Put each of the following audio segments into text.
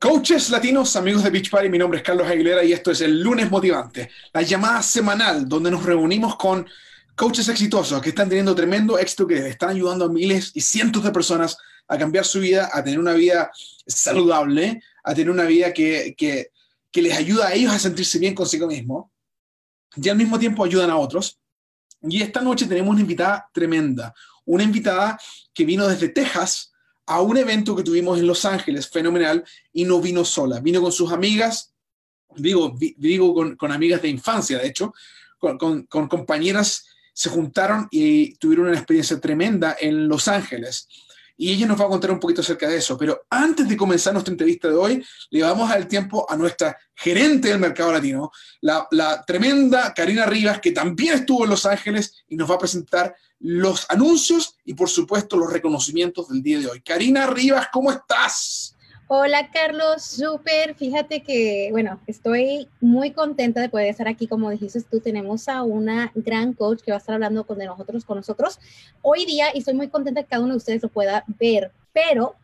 Coaches latinos, amigos de Beach Party, mi nombre es Carlos Aguilera y esto es el lunes motivante, la llamada semanal donde nos reunimos con coaches exitosos que están teniendo tremendo éxito, que están ayudando a miles y cientos de personas a cambiar su vida, a tener una vida saludable, a tener una vida que, que, les ayuda a ellos a sentirse bien consigo mismo y al mismo tiempo ayudan a otros. Y esta noche tenemos una invitada tremenda, una invitada que vino desde Texas a un evento que tuvimos en Los Ángeles, fenomenal, y no vino sola, vino con sus amigas, digo, digo con, amigas de infancia, de hecho, con, compañeras, se juntaron y tuvieron una experiencia tremenda en Los Ángeles. Y ella nos va a contar un poquito acerca de eso. Pero antes de comenzar nuestra entrevista de hoy, le vamos a dar tiempo a nuestra gerente del mercado latino, la, la tremenda Karina Rivas, que también estuvo en Los Ángeles y nos va a presentar los anuncios y por supuesto los reconocimientos del día de hoy. Karina Rivas, ¿cómo estás? Hola Carlos, súper. Fíjate que, bueno, estoy muy contenta de poder estar aquí. Como dijiste tú, tenemos a una gran coach que va a estar hablando con nosotros, con nosotros hoy día y estoy muy contenta que cada uno de ustedes lo pueda ver. Pero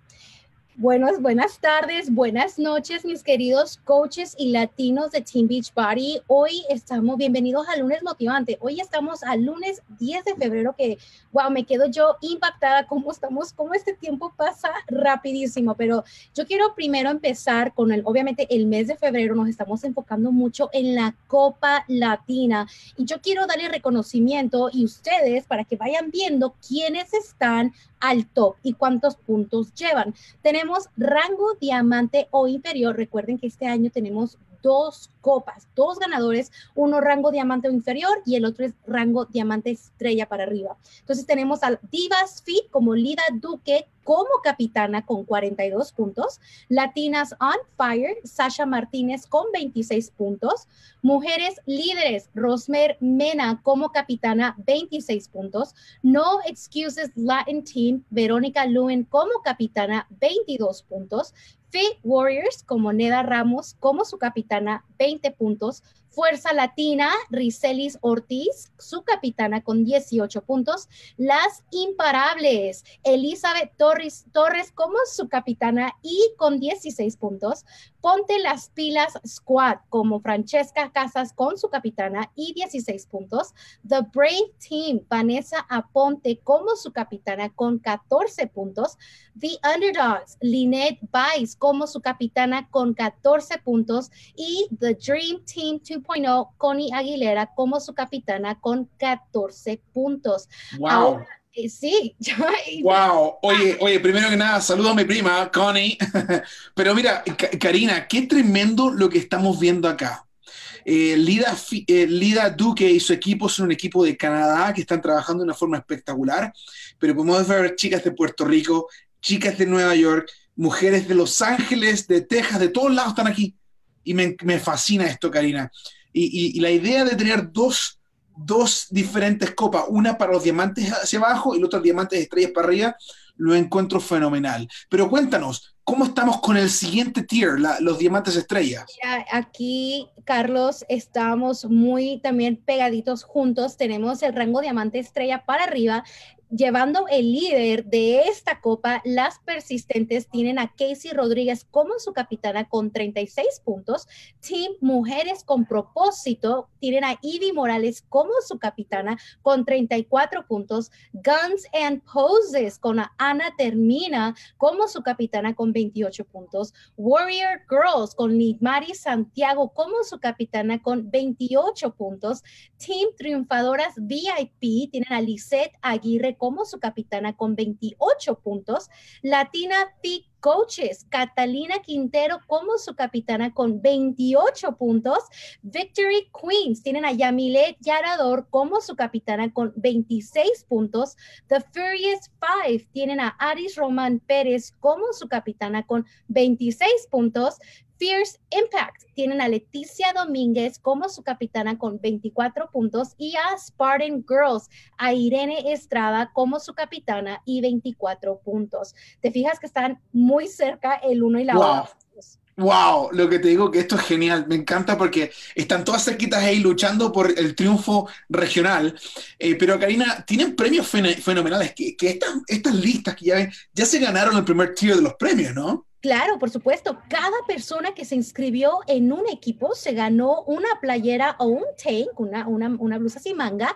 Buenas, buenas tardes, buenas noches, mis queridos coaches y latinos de Team Beach Body. Hoy estamos bienvenidos al lunes motivante. Hoy estamos al lunes 10 de febrero, que wow, me quedo yo impactada cómo estamos, cómo este tiempo pasa rapidísimo. Pero yo quiero primero empezar con el, obviamente, el mes de febrero nos estamos enfocando mucho en la Copa Latina y yo quiero darle reconocimiento y ustedes para que vayan viendo quiénes están al top y cuántos puntos llevan. Tenemos rango diamante o inferior. Recuerden que este año tenemos dos copas, dos ganadores, uno rango diamante inferior y el otro es rango diamante estrella para arriba. Entonces tenemos al Divas Fit como Lida Duque como capitana con 42 puntos, Latinas on Fire, Sasha Martínez con 26 puntos, Mujeres Líderes, Rosmer Mena como capitana 26 puntos, No Excuses Latin Team, Verónica Lewin como capitana 22 puntos, Fit Warriors como Neda Ramos como su capitana 20 puntos, Fuerza Latina, Ricelis Ortiz, su capitana con 18 puntos. Las Imparables, Elizabeth Torres, Torres como su capitana y con 16 puntos. Ponte las pilas Squad como Francesca Casas con su capitana y 16 puntos. The Brave Team, Vanessa Aponte como su capitana con 14 puntos. The Underdogs, Lynette Vice como su capitana con 14 puntos. Y The Dream Team 2.0, Connie Aguilera como su capitana con 14 puntos. Wow. Eh, sí, Wow. Oye, oye, primero que nada, saludo a mi prima, Connie. Pero mira, Karina, qué tremendo lo que estamos viendo acá. Eh, Lida, eh, Lida, Duque y su equipo son un equipo de Canadá que están trabajando de una forma espectacular, pero podemos ver chicas de Puerto Rico, chicas de Nueva York, mujeres de Los Ángeles, de Texas, de todos lados están aquí. Y me, me fascina esto, Karina. Y, y, la idea de tener dos dos diferentes copas, una para los diamantes hacia abajo y la otra diamantes estrellas para arriba, lo encuentro fenomenal. Pero cuéntanos, ¿cómo estamos con el siguiente tier, los diamantes estrellas? aquí, Carlos, estamos muy también pegaditos juntos. Tenemos el rango diamante estrella para arriba llevando el líder de esta copa, las persistentes tienen a Casey Rodríguez como su capitana con 36 puntos. Team Mujeres con propósito tienen a Ivy Morales como su capitana con 34 puntos. Guns and Poses con Ana Termina como su capitana con 28 puntos. Warrior Girls con Nidmari Santiago como su capitana con 28 puntos. Team Triunfadoras VIP tienen a Lisette Aguirre como su capitana con 28 puntos. Latina Peak Coaches, Catalina Quintero como su capitana con 28 puntos. Victory Queens tienen a Yamilet Yarador como su capitana con 26 puntos. The Furious Five tienen a Aris Román Pérez como su capitana con 26 puntos. Fierce Impact tienen a Leticia Domínguez como su capitana con 24 puntos y a Spartan Girls, a Irene Estrada como su capitana y 24 puntos. Te fijas que están muy cerca el uno y la otra. Wow, lo que te digo que esto es genial, me encanta porque están todas cerquitas ahí luchando por el triunfo regional. Eh, pero Karina, tienen premios fenomenales, que, estas, estas listas que ya ven, ya se ganaron el primer tier de los premios, ¿no? Claro, por supuesto. Cada persona que se inscribió en un equipo se ganó una playera o un tank, una, una, una blusa sin manga,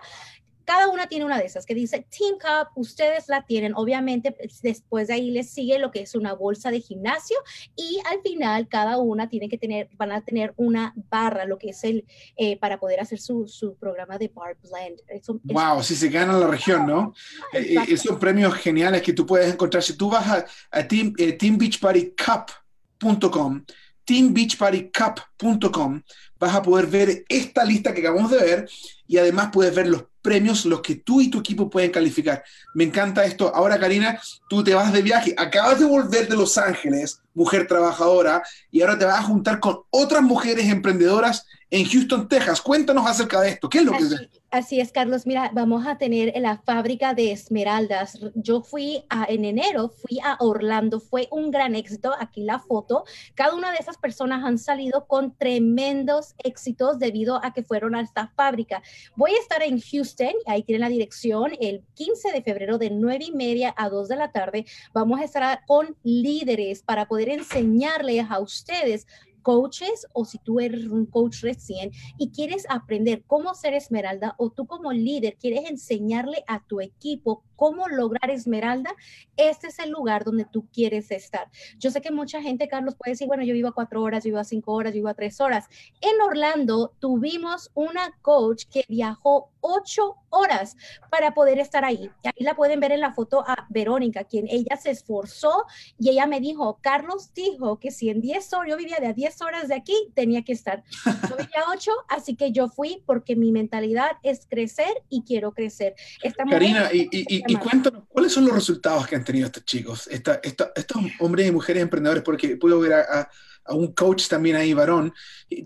cada una tiene una de esas que dice Team Cup, ustedes la tienen, obviamente pues, después de ahí les sigue lo que es una bolsa de gimnasio y al final cada una tiene que tener, van a tener una barra, lo que es el, eh, para poder hacer su, su, programa de Bar Blend. wow, si se gana la región, ¿no? Eh, eh, esos premios geniales que tú puedes encontrar, si tú vas a, a Team, teambeachpartycup.com, teambeachpartycup.com, vas a poder ver esta lista que acabamos de ver y además puedes ver los premios los que tú y tu equipo pueden calificar. Me encanta esto. Ahora, Karina, tú te vas de viaje, acabas de volver de Los Ángeles, mujer trabajadora, y ahora te vas a juntar con otras mujeres emprendedoras en Houston, Texas. Cuéntanos acerca de esto. ¿Qué es lo que es? Así es, Carlos. Mira, vamos a tener la fábrica de esmeraldas. Yo fui a, en enero, fui a Orlando, fue un gran éxito. Aquí la foto. Cada una de esas personas han salido con tremendos éxitos debido a que fueron a esta fábrica. Voy a estar en Houston, ahí tienen la dirección, el 15 de febrero de 9 y media a 2 de la tarde. Vamos a estar con líderes para poder enseñarles a ustedes coaches o si tú eres un coach recién y quieres aprender cómo ser esmeralda o tú como líder quieres enseñarle a tu equipo cómo lograr esmeralda, este es el lugar donde tú quieres estar. Yo sé que mucha gente, Carlos, puede decir, bueno, yo vivo a cuatro horas, yo vivo a cinco horas, yo vivo a tres horas. En Orlando tuvimos una coach que viajó ocho horas para poder estar ahí. Y ahí la pueden ver en la foto a Verónica, quien ella se esforzó y ella me dijo, Carlos dijo que si en 10 horas, yo vivía de a 10 horas de aquí, tenía que estar. Yo vivía ocho, así que yo fui porque mi mentalidad es crecer y quiero crecer. Karina, y, y, y, cuéntanos, ¿cuáles son los resultados que han tenido estos chicos, esta, estos hombres y mujeres emprendedores? Porque puedo ver a, un coach también ahí, varón.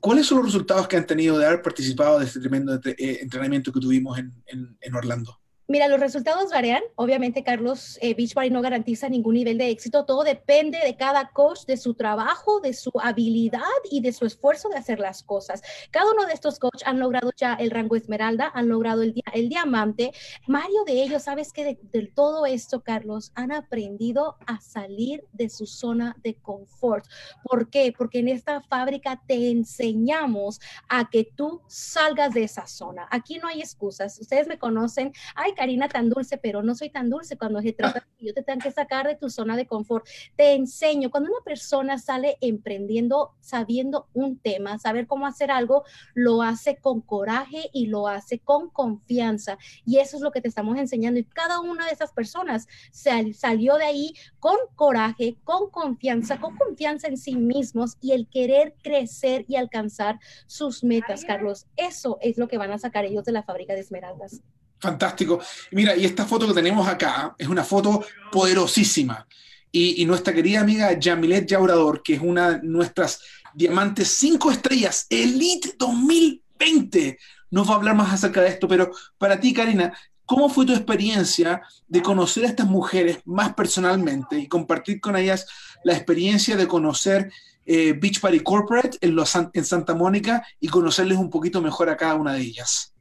¿Cuáles son los resultados que han tenido de haber participado de este tremendo eh, entrenamiento que tuvimos en Orlando? Mira, los resultados varían. Obviamente, Carlos, eh, Beachbody no garantiza ningún nivel de éxito. Todo depende de cada coach, de su trabajo, de su habilidad y de su esfuerzo de hacer las cosas. Cada uno de estos coaches han logrado ya el rango esmeralda, han logrado el, diamante. Mario de ellos, sabes que de, todo esto, Carlos, han aprendido a salir de su zona de confort. ¿Por qué? Porque en esta fábrica te enseñamos a que tú salgas de esa zona. Aquí no hay excusas. Ustedes me conocen. Hay Karina, tan dulce, pero no soy tan dulce cuando se trata de que yo te tengo que sacar de tu zona de confort. Te enseño, cuando una persona sale emprendiendo, sabiendo un tema, saber cómo hacer algo, lo hace con coraje y lo hace con confianza. Y eso es lo que te estamos enseñando. Y cada una de esas personas salió de ahí con coraje, con confianza, con confianza en sí mismos y el querer crecer y alcanzar sus metas, Carlos. Eso es lo que van a sacar ellos de la fábrica de esmeraldas. Fantástico. Mira, y esta foto que tenemos acá es una foto poderosísima. Y, nuestra querida amiga Jamilet Yaurador, que es una de nuestras diamantes cinco estrellas, Elite 2020, nos va a hablar más acerca de esto. Pero para ti, Karina, ¿cómo fue tu experiencia de conocer a estas mujeres más personalmente y compartir con ellas la experiencia de conocer eh, Beach Party Corporate en Santa Mónica y conocerles un poquito mejor a cada una de ellas?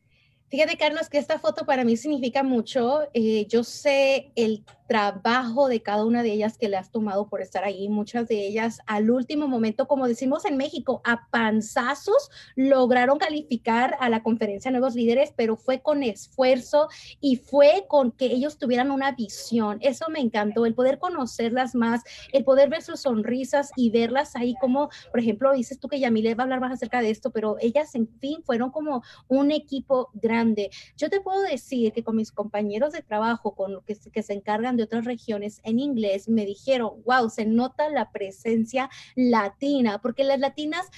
Fíjate, Carlos, que esta foto para mí significa mucho. Eh, yo sé el trabajo de cada una de ellas que le has tomado por estar ahí. Muchas de ellas al último momento, como decimos en México, a panzazos lograron calificar a la conferencia nuevos líderes, pero fue con esfuerzo y fue con que ellos tuvieran una visión. Eso me encantó, el poder conocerlas más, el poder ver sus sonrisas y verlas ahí como, por ejemplo, dices tú que Yamile va a hablar más acerca de esto, pero ellas en fin fueron como un equipo grande. Yo te puedo decir que con mis compañeros de trabajo, con los que, que se encargan de otras regiones en inglés me dijeron, wow, se nota la presencia latina, porque las latinas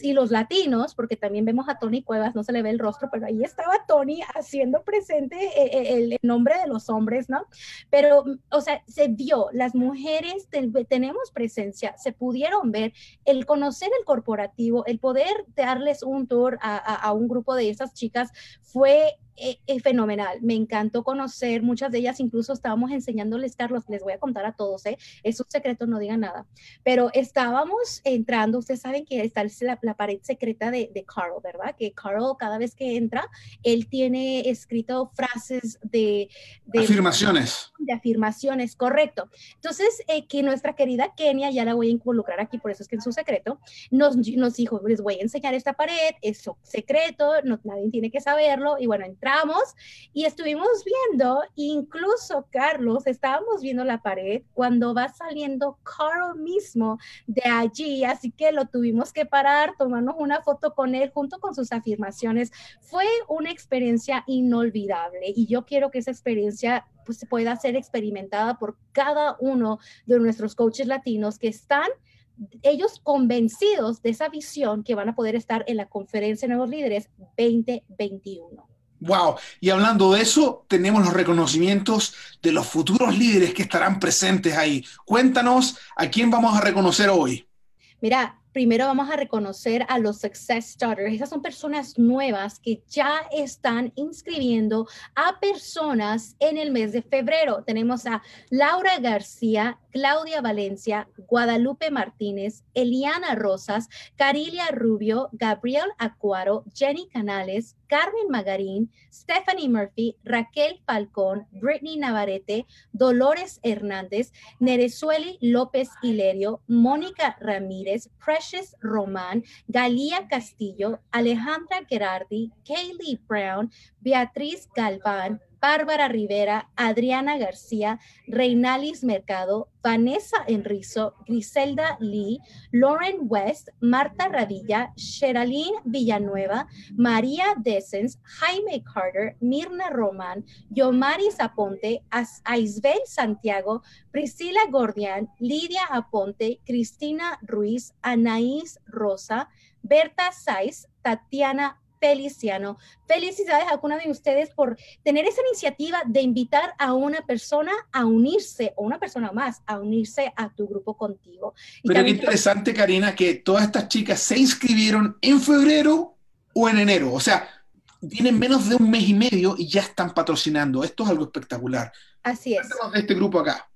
y los latinos, porque también vemos a Tony Cuevas, no se le ve el rostro, pero ahí estaba Tony haciendo presente eh, eh, el, nombre de los hombres, ¿no? Pero, o sea, se vio, las mujeres tenemos presencia, se pudieron ver, el conocer el corporativo, el poder darles un tour a, a un grupo de esas chicas fue eh, eh, fenomenal. Me encantó conocer muchas de ellas, incluso estábamos enseñándoles, Carlos, les voy a contar a todos, ¿eh? es un secreto, no digan nada, pero estábamos entrando, ustedes saben que está la, pared secreta de, de, Carl, ¿verdad? Que Carl cada vez que entra, él tiene escrito frases de... de afirmaciones. De afirmaciones, correcto. Entonces, eh, que nuestra querida Kenia, ya la voy a involucrar aquí, por eso es que en su secreto, nos, nos dijo, les voy a enseñar esta pared, es secreto, no, nadie tiene que saberlo, y bueno, entramos y estuvimos viendo, incluso Carlos, estábamos viendo la pared cuando va saliendo Carl mismo de allí, así que lo tuvimos que parar, tomarnos una foto con él junto con sus afirmaciones. Fue una experiencia inolvidable y yo quiero que esa experiencia pues, pueda ser experimentada por cada uno de nuestros coaches latinos que están ellos convencidos de esa visión que van a poder estar en la conferencia de nuevos líderes 2021. Wow, y hablando de eso, tenemos los reconocimientos de los futuros líderes que estarán presentes ahí. Cuéntanos a quién vamos a reconocer hoy. Mira, primero vamos a reconocer a los Success Starters. Esas son personas nuevas que ya están inscribiendo a personas en el mes de febrero. Tenemos a Laura García, Claudia Valencia, Guadalupe Martínez, Eliana Rosas, Carilia Rubio, Gabriel Acuaro, Jenny Canales, Carmen Magarín, Stephanie Murphy, Raquel Falcón, Brittany Navarrete, Dolores Hernández, Nerezueli López Hilerio, Mónica Ramírez, Precious Román, Galía Castillo, Alejandra Gerardi, Kaylee Brown, Beatriz Galván, Bárbara Rivera, Adriana García, Reinalis Mercado, Vanessa Enrizo, Griselda Lee, Lauren West, Marta Radilla, Sheralyn Villanueva, María Dessens, Jaime Carter, Mirna Román, Yomari Aponte, Aisbel Santiago, Priscila Gordian, Lidia Aponte, Cristina Ruiz, Anaís Rosa, Berta Saiz, Tatiana Feliciano. Felicidades a alguna de ustedes por tener esa iniciativa de invitar a una persona a unirse, o una persona más, a unirse a tu grupo contigo. Pero qué interesante, Karina, que todas estas chicas se inscribieron en febrero o en enero. O sea, tienen menos de un mes y medio y ya están patrocinando. Esto es algo espectacular. Así es. Este grupo acá.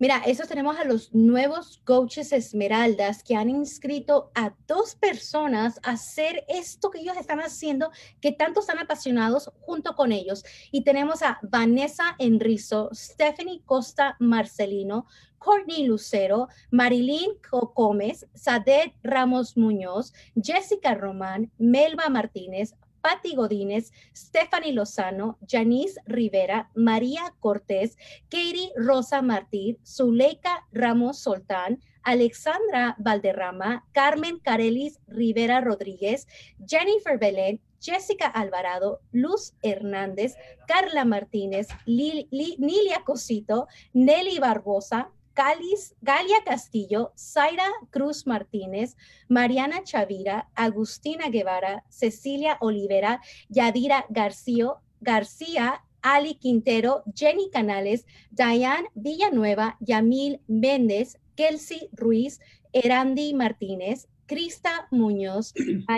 Mira, esos tenemos a los nuevos coaches Esmeraldas que han inscrito a dos personas a hacer esto que ellos están haciendo, que tanto están apasionados junto con ellos. Y tenemos a Vanessa Enrizo, Stephanie Costa Marcelino, Courtney Lucero, Marilyn Gómez, Sadet Ramos Muñoz, Jessica Román, Melba Martínez, Patti Godínez, Stephanie Lozano, Janice Rivera, María Cortés, Katie Rosa Martí, Zuleika Ramos Soltán, Alexandra Valderrama, Carmen Carelis Rivera Rodríguez, Jennifer Belén, Jessica Alvarado, Luz Hernández, Carla Martínez, Nilia Cosito, Nelly Barbosa, Galia Castillo, Zaira Cruz Martínez, Mariana Chavira, Agustina Guevara, Cecilia Olivera, Yadira García, García, Ali Quintero, Jenny Canales, Diane Villanueva, Yamil Méndez, Kelsey Ruiz, Erandi Martínez, Crista Muñoz,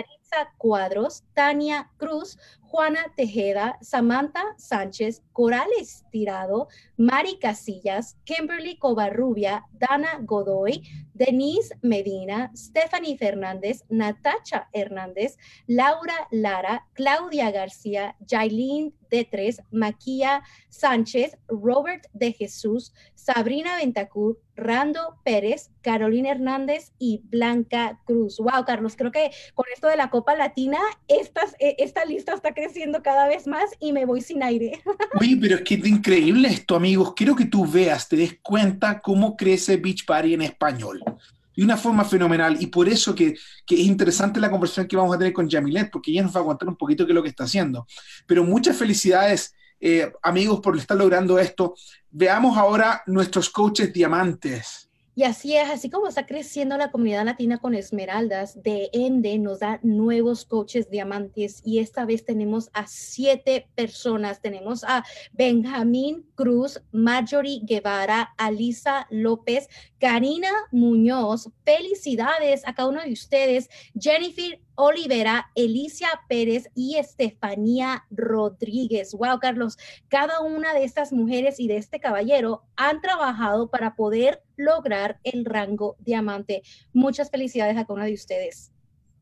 Cuadros, Tania Cruz, Juana Tejeda, Samantha Sánchez, Corales Tirado, Mari Casillas, Kimberly Covarrubia, Dana Godoy, Denise Medina, Stephanie Fernández, Natacha Hernández, Laura Lara, Claudia García, Jailin D3, Maquia Sánchez, Robert de Jesús, Sabrina Ventacur, Rando Pérez, Carolina Hernández y Blanca Cruz. Wow, Carlos, creo que con esto de la Latina, estas, e, esta lista está creciendo cada vez más y me voy sin aire. Oye, pero es que es increíble esto, amigos. Quiero que tú veas, te des cuenta cómo crece Beach Party en español. De una forma fenomenal. Y por eso que, que, es interesante la conversación que vamos a tener con Jamilet, porque ella nos va a contar un poquito qué es lo que está haciendo. Pero muchas felicidades, eh, amigos, por estar logrando esto. Veamos ahora nuestros coaches diamantes. Y así es, así como está creciendo la comunidad latina con Esmeraldas, de Ende nos da nuevos coaches diamantes y esta vez tenemos a siete personas. Tenemos a Benjamín Cruz, Marjorie Guevara, Alisa López, Karina Muñoz. Felicidades a cada uno de ustedes. Jennifer Olivera, Elicia Pérez y Estefanía Rodríguez. Wow, Carlos, cada una de estas mujeres y de este caballero han trabajado para poder lograr el rango diamante. Muchas felicidades a cada una de ustedes.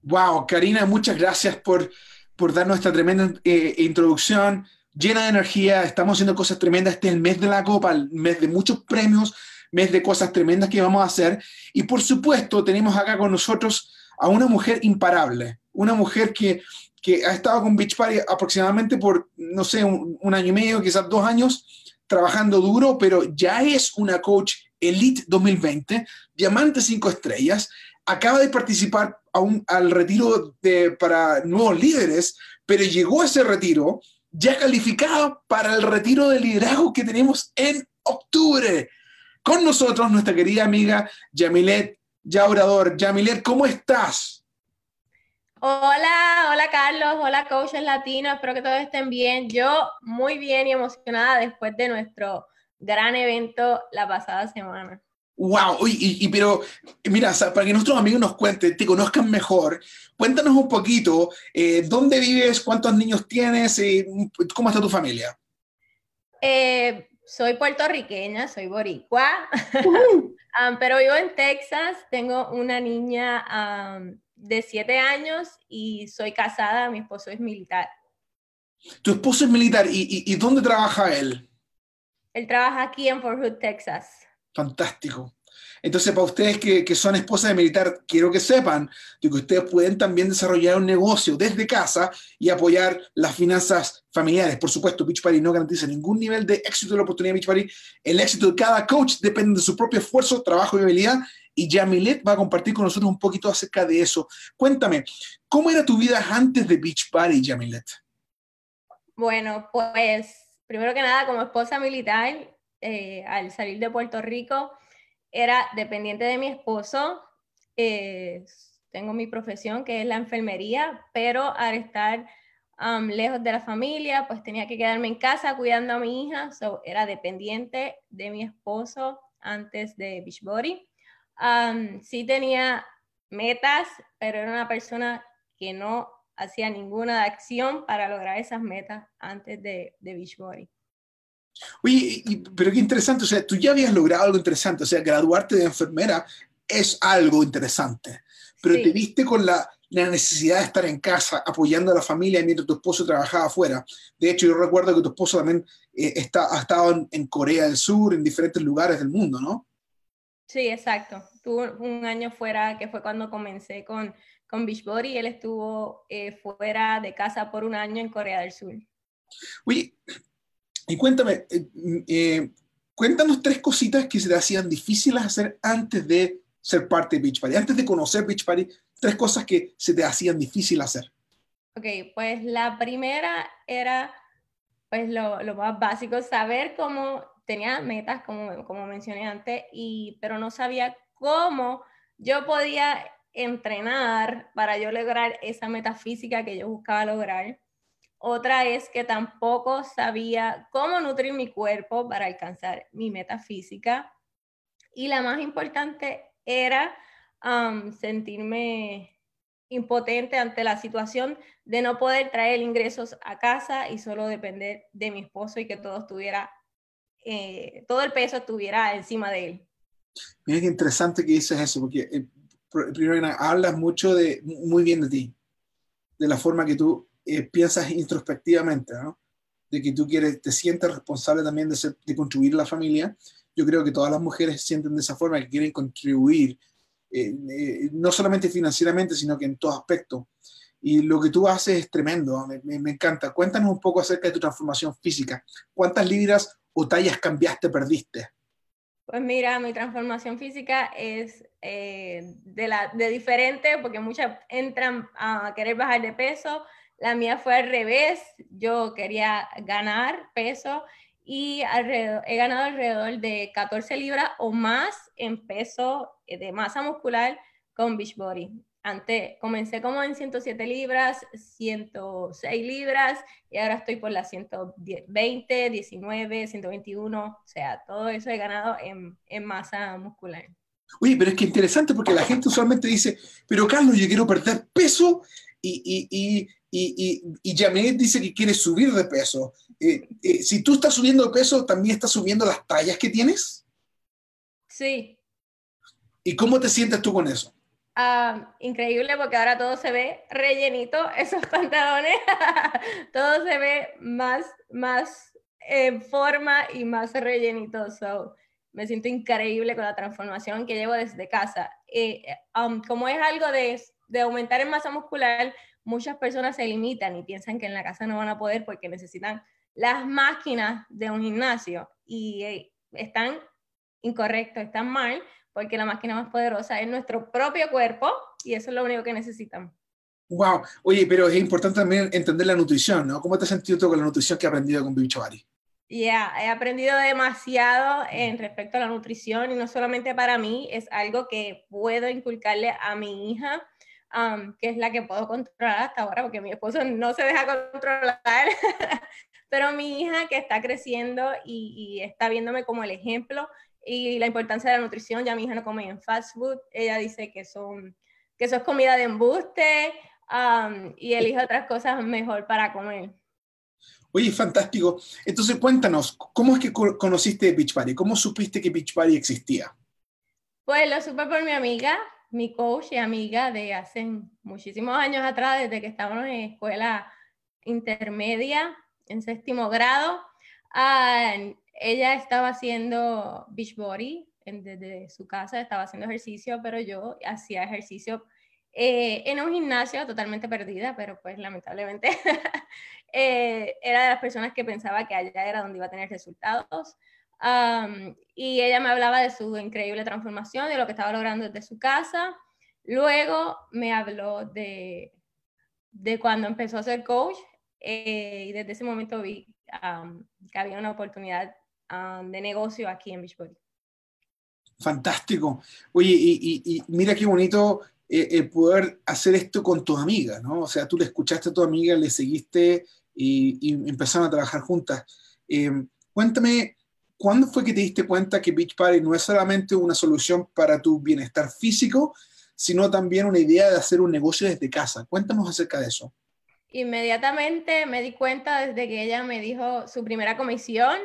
Wow, Karina, muchas gracias por, por darnos esta tremenda eh, introducción llena de energía. Estamos haciendo cosas tremendas. Este es el mes de la Copa, el mes de muchos premios, mes de cosas tremendas que vamos a hacer. Y por supuesto, tenemos acá con nosotros a una mujer imparable, una mujer que, que ha estado con Beach Party aproximadamente por, no sé, un, año y medio, quizás dos años, trabajando duro, pero ya es una coach Elite 2020, Diamante 5 estrellas, acaba de participar al retiro de, para nuevos líderes, pero llegó a ese retiro ya calificado para el retiro de liderazgo que tenemos en octubre. Con nosotros nuestra querida amiga Yamilet ya orador. Yamilet, ¿cómo estás? Hola, hola Carlos, hola coaches latinos, espero que todos estén bien. Yo muy bien y emocionada después de nuestro gran evento la pasada semana. Wow, y, pero mira, para que nuestros amigos nos cuenten, te conozcan mejor, cuéntanos un poquito, eh, ¿dónde vives? ¿Cuántos niños tienes? Eh, ¿Cómo está tu familia? Eh, soy puertorriqueña, soy boricua, pero vivo en Texas, tengo una niña de siete años y soy casada, mi esposo es militar. ¿Tu esposo es militar y, dónde trabaja él? Él trabaja aquí en Fort Hood, Texas. Fantástico. Entonces, para ustedes que, son esposas de militar, quiero que sepan que ustedes pueden también desarrollar un negocio desde casa y apoyar las finanzas familiares. Por supuesto, Beach Party no garantiza ningún nivel de éxito de la oportunidad de Beach Party. El éxito de cada coach depende de su propio esfuerzo, trabajo y habilidad. Y Jamilet va a compartir con nosotros un poquito acerca de eso. Cuéntame, ¿cómo era tu vida antes de Beach Party, Jamilet? Bueno, pues primero que nada, como esposa militar, eh, al salir de Puerto Rico, era dependiente de mi esposo. Eh, tengo mi profesión que es la enfermería, pero al estar lejos de la familia, pues tenía que quedarme en casa cuidando a mi hija. So, era dependiente de mi esposo antes de Beachbody. Sí tenía metas, pero era una persona que no hacía ninguna acción para lograr esas metas antes de, de Beachbody. Oye, pero qué interesante, o sea, tú ya habías logrado algo interesante, o sea, graduarte de enfermera es algo interesante, pero te viste con la, necesidad de estar en casa apoyando a la familia mientras tu esposo trabajaba afuera. De hecho, yo recuerdo que tu esposo también eh, está, ha estado en, Corea del Sur, en diferentes lugares del mundo, ¿no? Sí, exacto. Tuvo un año fuera, que fue cuando comencé con, con Beachbody, él estuvo eh, fuera de casa por un año en Corea del Sur. Oye, y cuéntame, eh, eh, cuéntanos tres cositas que se te hacían difíciles hacer antes de ser parte de Beach Party, antes de conocer Beach Party, tres cosas que se te hacían difícil hacer. Ok, pues la primera era, pues lo, lo más básico, saber cómo tenía metas, como, como mencioné antes, y, pero no sabía cómo yo podía entrenar para yo lograr esa meta física que yo buscaba lograr. Otra es que tampoco sabía cómo nutrir mi cuerpo para alcanzar mi meta física. Y la más importante era sentirme impotente ante la situación de no poder traer ingresos a casa y solo depender de mi esposo y que todo estuviera, eh, todo el peso estuviera encima de él. Mira qué interesante que dices eso, porque eh, primero hablas mucho de, muy bien de ti, de la forma que tú eh, piensas introspectivamente, ¿no? De que tú quieres, te sientes responsable también de, de contribuir a la familia. Yo creo que todas las mujeres sienten de esa forma, que quieren contribuir, eh, eh, no solamente financieramente, sino que en todo aspecto. Y lo que tú haces es tremendo, me, me, encanta. Cuéntanos un poco acerca de tu transformación física. ¿Cuántas libras o tallas cambiaste, perdiste? Pues mira, mi transformación física es de, la, de diferente, porque muchas entran a querer bajar de peso, la mía fue al revés, yo quería ganar peso y he ganado alrededor de 14 libras o más en peso de masa muscular con Beachbody. Antes comencé como en 107 libras, 106 libras y ahora estoy por las 120, 19, 121, o sea, todo eso he ganado en, en masa muscular. Oye, pero es que interesante porque la gente usualmente dice, pero Carlos, yo quiero perder peso y, y, y, y, Janet dice que quiere subir de peso. Eh, eh, si tú estás subiendo de peso, ¿también estás subiendo las tallas que tienes? Sí. ¿Y cómo te sientes tú con eso? Ah, increíble porque ahora todo se ve rellenito, esos pantalones, todo se ve más, más en forma y más rellenito. So, me siento increíble con la transformación que llevo desde casa. Eh, um, como es algo de, aumentar en masa muscular, muchas personas se limitan y piensan que en la casa no van a poder porque necesitan las máquinas de un gimnasio y eh, están incorrectos, están mal, porque la máquina más poderosa es nuestro propio cuerpo y eso es lo único que necesitamos. Wow, oye, pero es importante también entender la nutrición, ¿no? ¿Cómo te has sentido tú con la nutrición que has aprendido con Bichavari? Ya, he aprendido demasiado en respecto a la nutrición y no solamente para mí, es algo que puedo inculcarle a mi hija, um, que es la que puedo controlar hasta ahora, porque mi esposo no se deja controlar, pero mi hija que está creciendo y, y está viéndome como el ejemplo, y la importancia de la nutrición. Ya mi hija no come en fast food, ella dice que, son, que eso es comida de embuste um, y elige otras cosas mejor para comer. Oye, fantástico. Entonces cuéntanos, ¿cómo es que conociste Beach Party? ¿Cómo supiste que Beach Party existía? Pues lo supe por mi amiga, mi coach y amiga de hace muchísimos años atrás, desde que estábamos en escuela intermedia, en séptimo grado. Ah, ella estaba haciendo beachbody desde su casa, estaba haciendo ejercicio, pero yo hacía ejercicio eh, en un gimnasio totalmente perdida, pero pues lamentablemente eh, era de las personas que pensaba que allá era donde iba a tener resultados. y ella me hablaba de su increíble transformación, de lo que estaba logrando desde su casa. Luego me habló de, de cuando empezó a ser coach eh, y desde ese momento vi que había una oportunidad Um, de negocio aquí en Beachbody. Fantástico. Oye, y, mira qué bonito eh, el poder hacer esto con tu amiga, ¿no? O sea, tú le escuchaste a tu amiga, le seguiste y, empezaron a trabajar juntas. Em, cuéntame, ¿cuándo fue que te diste cuenta que Beach Party no es solamente una solución para tu bienestar físico, sino también una idea de hacer un negocio desde casa? Cuéntanos acerca de eso. Inmediatamente me di cuenta desde que ella me dijo su primera comisión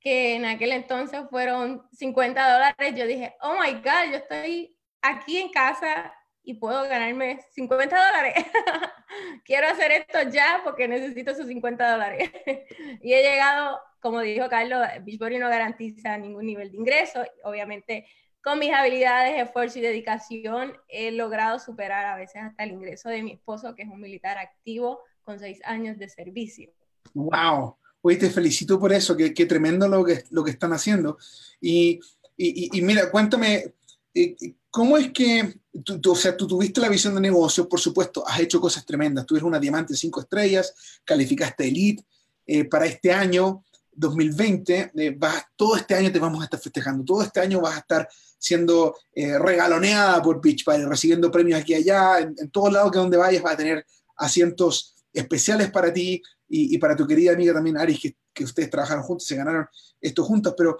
que en aquel entonces fueron 50 dólares, yo dije, oh my God, yo estoy aquí en casa y puedo ganarme 50 dólares. Quiero hacer esto ya porque necesito esos 50 dólares. y he llegado, como dijo Carlos, Beachbody no garantiza ningún nivel de ingreso. Obviamente, con mis habilidades, esfuerzo y dedicación, he logrado superar a veces hasta el ingreso de mi esposo, que es un militar activo con seis años de servicio. ¡Wow! Oye, te felicito por eso, qué tremendo lo que, lo que están haciendo. Y, y, mira, cuéntame, eh, ¿cómo es que tú, o sea, tú tuviste la visión de negocio, por supuesto, has hecho cosas tremendas, eres una diamante cinco estrellas, calificaste Elite eh, para este año, 2020, eh, vas, todo este año te vamos a estar festejando, todo este año vas a estar siendo regaloneada por Beach Party, recibiendo premios aquí y allá, en, en todos lados que donde vayas vas a tener asientos especiales para ti, y, para tu querida amiga también, Aris, que, que, ustedes trabajaron juntos, se ganaron esto juntos, pero,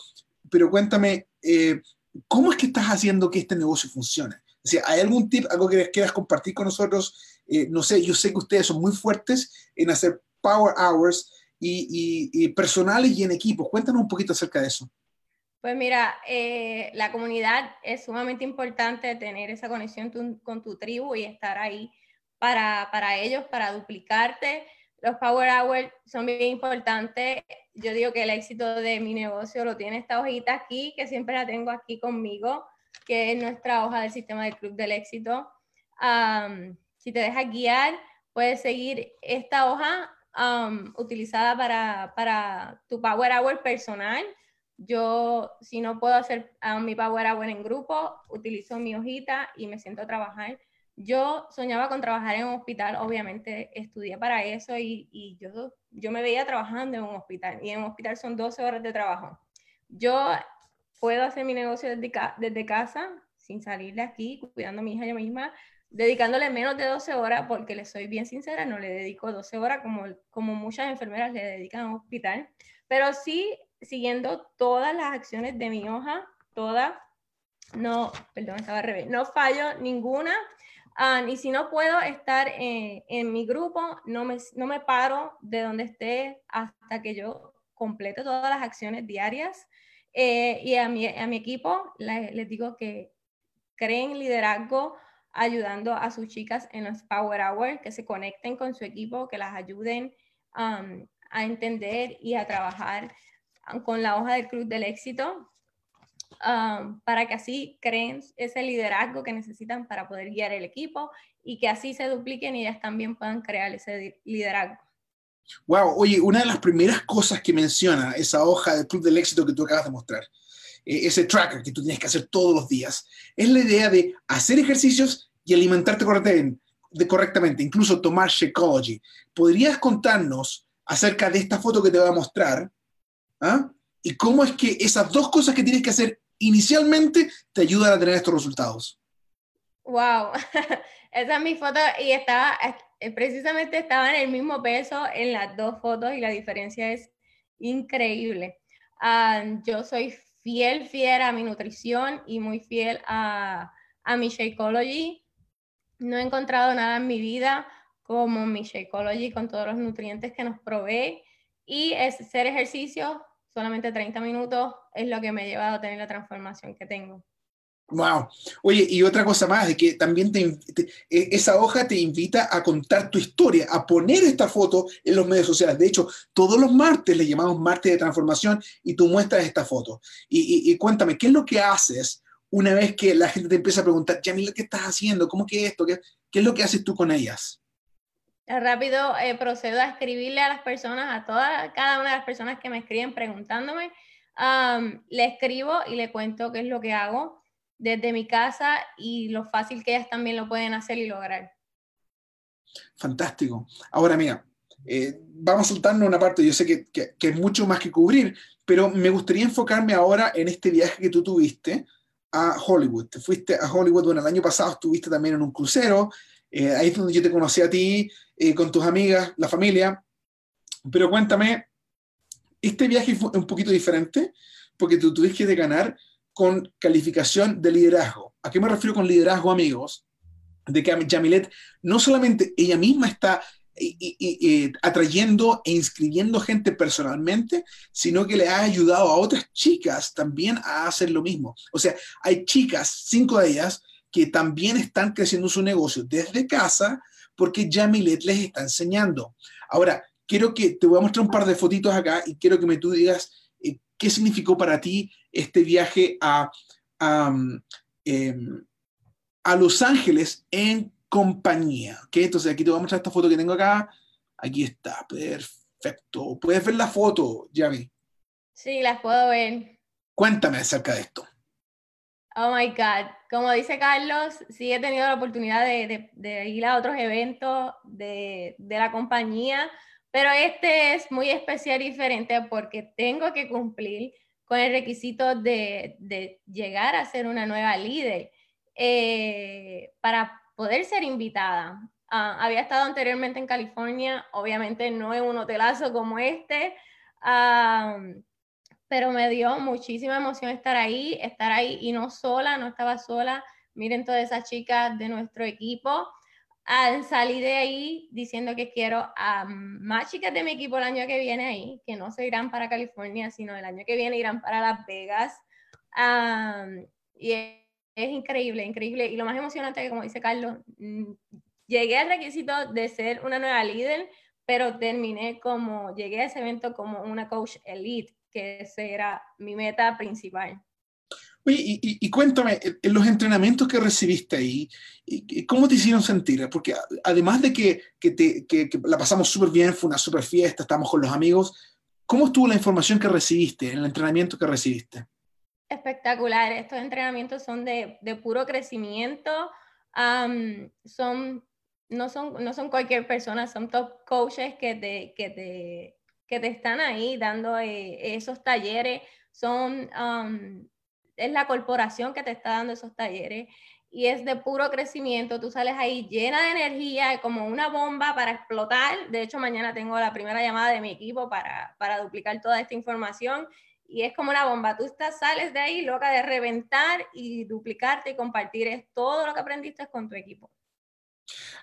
pero cuéntame, eh, ¿cómo es que estás haciendo que este negocio funcione? O sea, ¿hay algún tip, algo que quieras compartir con nosotros? Eh, no sé, yo sé que ustedes son muy fuertes en hacer power hours y, y, personales y en equipos. Cuéntanos un poquito acerca de eso. Pues mira, eh, la comunidad es sumamente importante tener esa conexión con tu tribu y estar ahí para, para ellos, para duplicarte los Power Hours son bien importantes. Yo digo que el éxito de mi negocio lo tiene esta hojita aquí, que siempre la tengo aquí conmigo, que es nuestra hoja del sistema del Club del Éxito. si te dejas guiar, puedes seguir esta hoja utilizada para, para, tu Power Hour personal. Yo, si no puedo hacer mi Power Hour en grupo, utilizo mi hojita y me siento a trabajar yo soñaba con trabajar en un hospital, obviamente estudié para eso y, yo, yo me veía trabajando en un hospital y en un hospital son 12 horas de trabajo. Yo puedo hacer mi negocio desde, desde casa, sin salir de aquí, cuidando a mi hija yo misma, dedicándole menos de 12 horas, porque le soy bien sincera, no le dedico 12 horas como, como muchas enfermeras le dedican a un hospital, pero sí siguiendo todas las acciones de mi hoja, todas no, perdón, estaba al revés, no fallo ninguna. Ah, y si no puedo estar en, en mi grupo, no me, no me paro de donde esté hasta que yo complete todas las acciones diarias. Eh, y a mi, a mi equipo les digo que creen liderazgo ayudando a sus chicas en los Power Hours, que se conecten con su equipo, que las ayuden um, a entender y a trabajar con la hoja del Club del Éxito, um, para que así creen ese liderazgo que necesitan para poder guiar el equipo y que así se dupliquen y ellas también puedan crear ese liderazgo. Wow, oye, una de las primeras cosas que menciona esa hoja del Club del Éxito que tú acabas de mostrar, eh, ese tracker que tú tienes que hacer todos los días, es la idea de hacer ejercicios y alimentarte correctamente, incluso tomar Shakeology. ¿Podrías contarnos acerca de esta foto que te voy a mostrar? ¿ah? Y cómo es que esas dos cosas que tienes que hacer inicialmente te ayudan a tener estos resultados. Wow, esa es mi foto y estaba, eh, precisamente estaba en el mismo peso en las dos fotos y la diferencia es increíble. Ah, yo soy fiel, fiel a mi nutrición y muy fiel a, a mi Shakeology. No he encontrado nada en mi vida como mi Shakeology con todos los nutrientes que nos provee y hacer ejercicio solamente 30 minutos es lo que me ha llevado a tener la transformación que tengo. Wow. Oye, y otra cosa más, de que también te, e, esa hoja te invita a contar tu historia, a poner esta foto en los medios sociales. De hecho, todos los martes le llamamos martes de transformación y tú muestras esta foto. Y, cuéntame, ¿qué es lo que haces una vez que la gente te empieza a preguntar, Yamila, ¿qué estás haciendo? ¿Cómo que esto? ¿Qué, qué es lo que haces tú con ellas? Rápido eh, procedo a escribirle a las personas, a todas, cada una de las personas que me escriben preguntándome. le escribo y le cuento qué es lo que hago desde mi casa y lo fácil que ellas también lo pueden hacer y lograr. Fantástico. Ahora, mira, eh, vamos a soltarnos una parte, yo sé que, que, que, es mucho más que cubrir, pero me gustaría enfocarme ahora en este viaje que tú tuviste a Hollywood. Te fuiste a Hollywood, bueno, el año pasado estuviste también en un crucero, eh, ahí es donde yo te conocí a ti, eh, con tus amigas, la familia, pero cuéntame, este viaje fue un poquito diferente porque tú tuviste que ganar con calificación de liderazgo. ¿A qué me refiero con liderazgo, amigos? De que Jamilet no solamente ella misma está atrayendo e inscribiendo gente personalmente, sino que le ha ayudado a otras chicas también a hacer lo mismo. O sea, hay chicas, cinco de ellas, que también están creciendo su negocio desde casa porque Jamilet les está enseñando. Ahora, quiero que te voy a mostrar un par de fotitos acá y quiero que me tú digas eh, qué significó para ti este viaje a, em, a, Los Ángeles en compañía. ¿okay? Entonces aquí te voy a mostrar esta foto que tengo acá. Aquí está, perfecto. ¿Puedes ver la foto, Yami? Sí, las puedo ver. Cuéntame acerca de esto. Oh my God. Como dice Carlos, sí he tenido la oportunidad de, de, ir a otros eventos de, de, la compañía, pero este es muy especial y diferente porque tengo que cumplir con el requisito de, de llegar a ser una nueva líder eh, para poder ser invitada. Ah, había estado anteriormente en California, obviamente no en un hotelazo como este, ah, pero me dio muchísima emoción estar ahí, estar ahí y no sola, no estaba sola. Miren todas esas chicas de nuestro equipo. Al salir de ahí diciendo que quiero a más chicas de mi equipo el año que viene ahí, que no se irán para California, sino el año que viene irán para Las Vegas. y es, increíble, increíble. Y lo más emocionante que, como dice Carlos, mm, llegué al requisito de ser una nueva líder, pero terminé como, llegué a ese evento como una coach elite, que ese era mi meta principal. Oye, y, cuéntame, en los entrenamientos que recibiste ahí, ¿cómo te hicieron sentir? Porque además de que, que, te, que, la pasamos súper bien, fue una súper fiesta, estamos con los amigos, ¿cómo estuvo la información que recibiste, en el entrenamiento que recibiste? Espectacular, estos entrenamientos son de, de puro crecimiento, son, no, son, no son cualquier persona, son top coaches que te, que te, que te están ahí dando eh, esos talleres, son es la corporación que te está dando esos talleres y es de puro crecimiento. Tú sales ahí llena de energía, como una bomba para explotar. De hecho, mañana tengo la primera llamada de mi equipo para, para duplicar toda esta información y es como una bomba. Tú estás, sales de ahí loca de reventar y duplicarte y compartir es todo lo que aprendiste con tu equipo.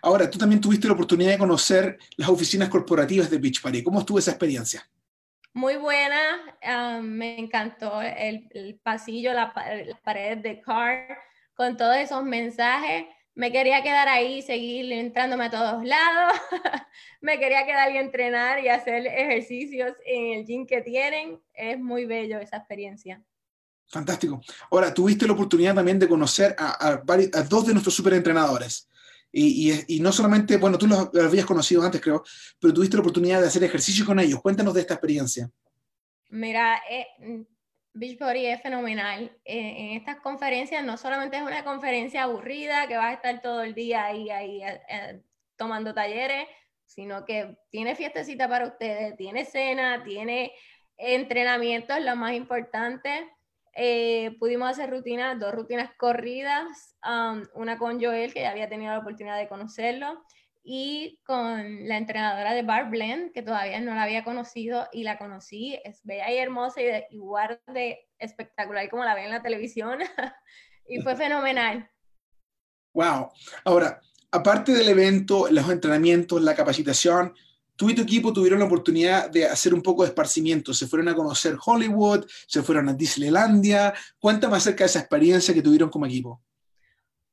Ahora, tú también tuviste la oportunidad de conocer las oficinas corporativas de Beach Party. ¿Cómo estuvo esa experiencia? Muy buena, ah, me encantó el, pasillo, las paredes de car, con todos esos mensajes me quería quedar ahí, seguir entrándome a todos lados, me quería quedar y entrenar y hacer ejercicios en el gym que tienen. Es muy bello esa experiencia. Fantástico. Ahora, tuviste la oportunidad también de conocer a, dos de nuestros superentrenadores. Y, y, y, no solamente, bueno, tú los, habías conocido antes, creo, pero tuviste la oportunidad de hacer ejercicio con ellos. Cuéntanos de esta experiencia. Mira, eh, Beachbody es fenomenal. en estas conferencias no solamente es una conferencia aburrida que vas a estar todo el día ahí, ahí eh, eh, tomando talleres, sino que tiene fiestecita para ustedes, tiene cena, tiene entrenamiento, es lo más importante. Eh, pudimos hacer rutinas, dos rutinas corridas, um, una con Joel, que ya había tenido la oportunidad de conocerlo, y con la entrenadora de Bar Blend, que todavía no la había conocido y la conocí, es bella y hermosa y igual de espectacular como la ve en la televisión y fue fenomenal. Wow. Ahora, aparte del evento, los entrenamientos, la capacitación, tú y tu equipo tuvieron la oportunidad de hacer un poco de esparcimiento. Se fueron a conocer Hollywood, se fueron a Disneylandia. Cuéntame acerca de esa experiencia que tuvieron como equipo.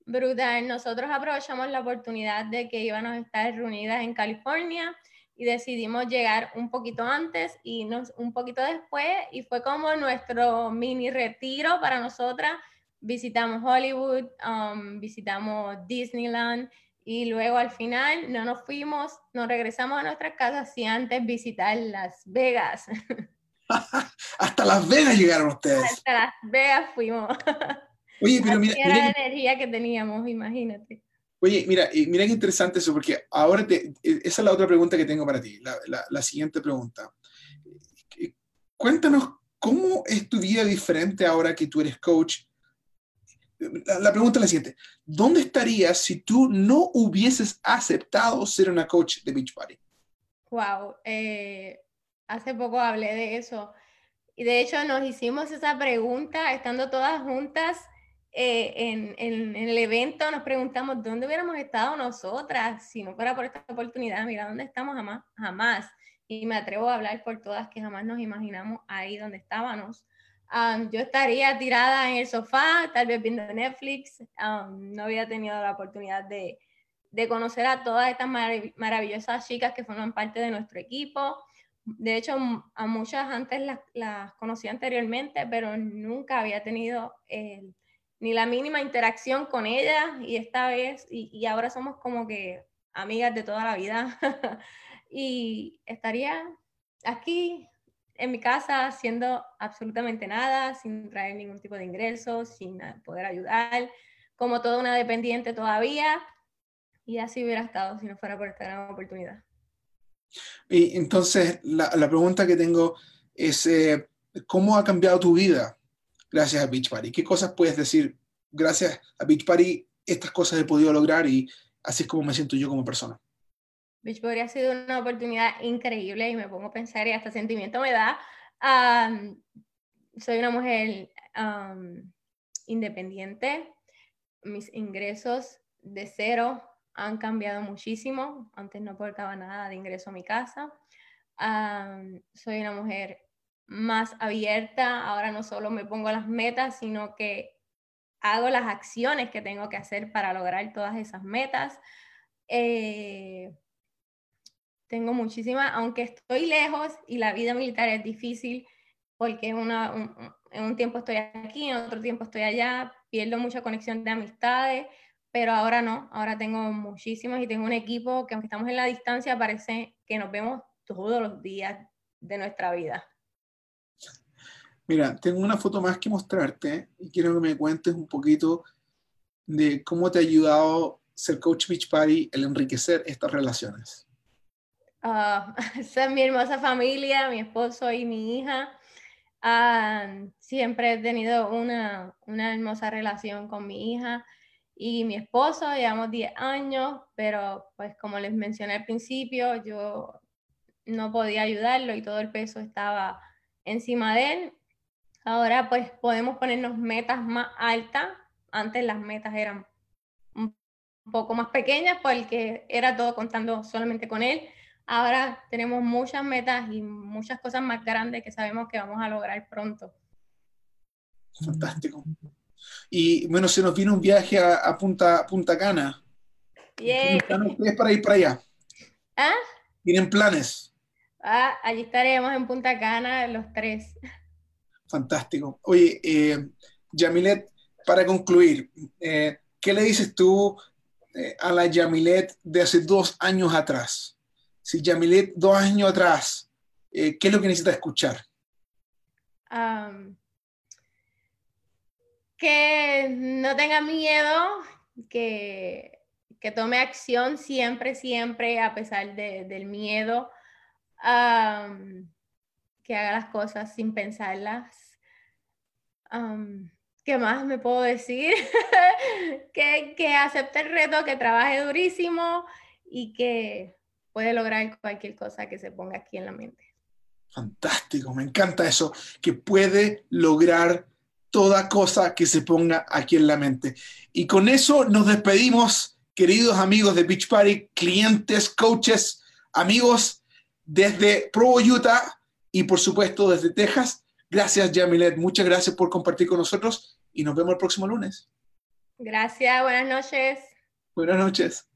Brutal. Nosotros aprovechamos la oportunidad de que íbamos a estar reunidas en California y decidimos llegar un poquito antes y un poquito después y fue como nuestro mini retiro para nosotras. Visitamos Hollywood, um, visitamos Disneyland y luego al final no nos fuimos, nos regresamos a nuestras casas sin antes visitar Las Vegas. Hasta Las Vegas llegaron ustedes. Hasta Las Vegas fuimos. Oye, pero mira. Era la energía que teníamos, imagínate. Oye, mira, mira qué interesante eso, porque ahora te, e, esa es la otra pregunta que tengo para ti, la, la, siguiente pregunta. Cuéntanos cómo es tu vida diferente ahora que tú eres coach. La, pregunta es la siguiente: ¿Dónde estarías si tú no hubieses aceptado ser una coach de Beachbody? Wow, eh, hace poco hablé de eso. Y de hecho nos hicimos esa pregunta estando todas juntas eh, en, en, el evento nos preguntamos dónde hubiéramos estado nosotras si no fuera por esta oportunidad. Mira, ¿dónde estamos jamás? Jamás. Y me atrevo a hablar por todas que jamás nos imaginamos ahí donde estábamos. Yo estaría tirada en el sofá, tal vez viendo Netflix. no había tenido la oportunidad de, de conocer a todas estas maravillosas chicas que forman parte de nuestro equipo. De hecho, a muchas antes las, las conocí anteriormente, pero nunca había tenido el ni la mínima interacción con ella y esta vez, y, ahora somos como que amigas de toda la vida. y estaría aquí en mi casa haciendo absolutamente nada, sin traer ningún tipo de ingresos, sin poder ayudar, como toda una dependiente todavía. Y así hubiera estado si no fuera por esta gran oportunidad. Y entonces, la, pregunta que tengo es, eh, ¿cómo ha cambiado tu vida gracias a Beach Party? ¿Qué cosas puedes decir? Gracias a Beach Party, estas cosas he podido lograr y así es como me siento yo como persona. Beach Party ha sido una oportunidad increíble y me pongo a pensar y hasta sentimiento me da. soy una mujer independiente, mis ingresos de cero han cambiado muchísimo. Antes no aportaba nada de ingreso a mi casa. soy una mujer más abierta, ahora no solo me pongo las metas, sino que hago las acciones que tengo que hacer para lograr todas esas metas. Eh, tengo muchísimas, aunque estoy lejos y la vida militar es difícil, porque en un tiempo estoy aquí, en otro tiempo estoy allá, pierdo mucha conexión de amistades, pero ahora no, ahora tengo muchísimos y tengo un equipo que aunque estamos en la distancia, parece que nos vemos todos los días de nuestra vida. Mira, tengo una foto más que mostrarte y quiero que me cuentes un poquito de cómo te ha ayudado ser coach Beach Party el enriquecer estas relaciones. Uh, esa es mi hermosa familia, mi esposo y mi hija. Ah, siempre he tenido una, una, hermosa relación con mi hija y mi esposo, llevamos 10 años, pero pues como les mencioné al principio, yo no podía ayudarlo y todo el peso estaba encima de él Ahora pues podemos ponernos metas más altas. Antes las metas eran un poco más pequeñas porque era todo contando solamente con él. Ahora tenemos muchas metas y muchas cosas más grandes que sabemos que vamos a lograr pronto. Fantástico. Y bueno, se nos viene un viaje a, Punta, Punta Cana. ¿Tienen planes para ir para allá? ¿Ah? ¿Tienen planes? Ah, allí estaremos en Punta Cana los tres. Fantástico. Oye, eh, Yamilet, para concluir, eh, ¿qué le dices tú eh, a la Yamilet de hace dos años atrás? Si Yamilet dos años atrás, ¿qué es lo que necesita escuchar? que no tenga miedo, que, que, tome acción siempre, siempre, a pesar del miedo, que haga las cosas sin pensarlas. ¿Qué más me puedo decir? que, que acepte el reto, que trabaje durísimo y que puede lograr cualquier cosa que se ponga aquí en la mente. Fantástico, me encanta eso, que puede lograr toda cosa que se ponga aquí en la mente. Y con eso nos despedimos, queridos amigos de Beach Party, clientes, coaches, amigos desde Provo, Utah y por supuesto desde Texas. Gracias, Jamilet. Muchas gracias por compartir con nosotros y nos vemos el próximo lunes. Gracias, buenas noches. Buenas noches.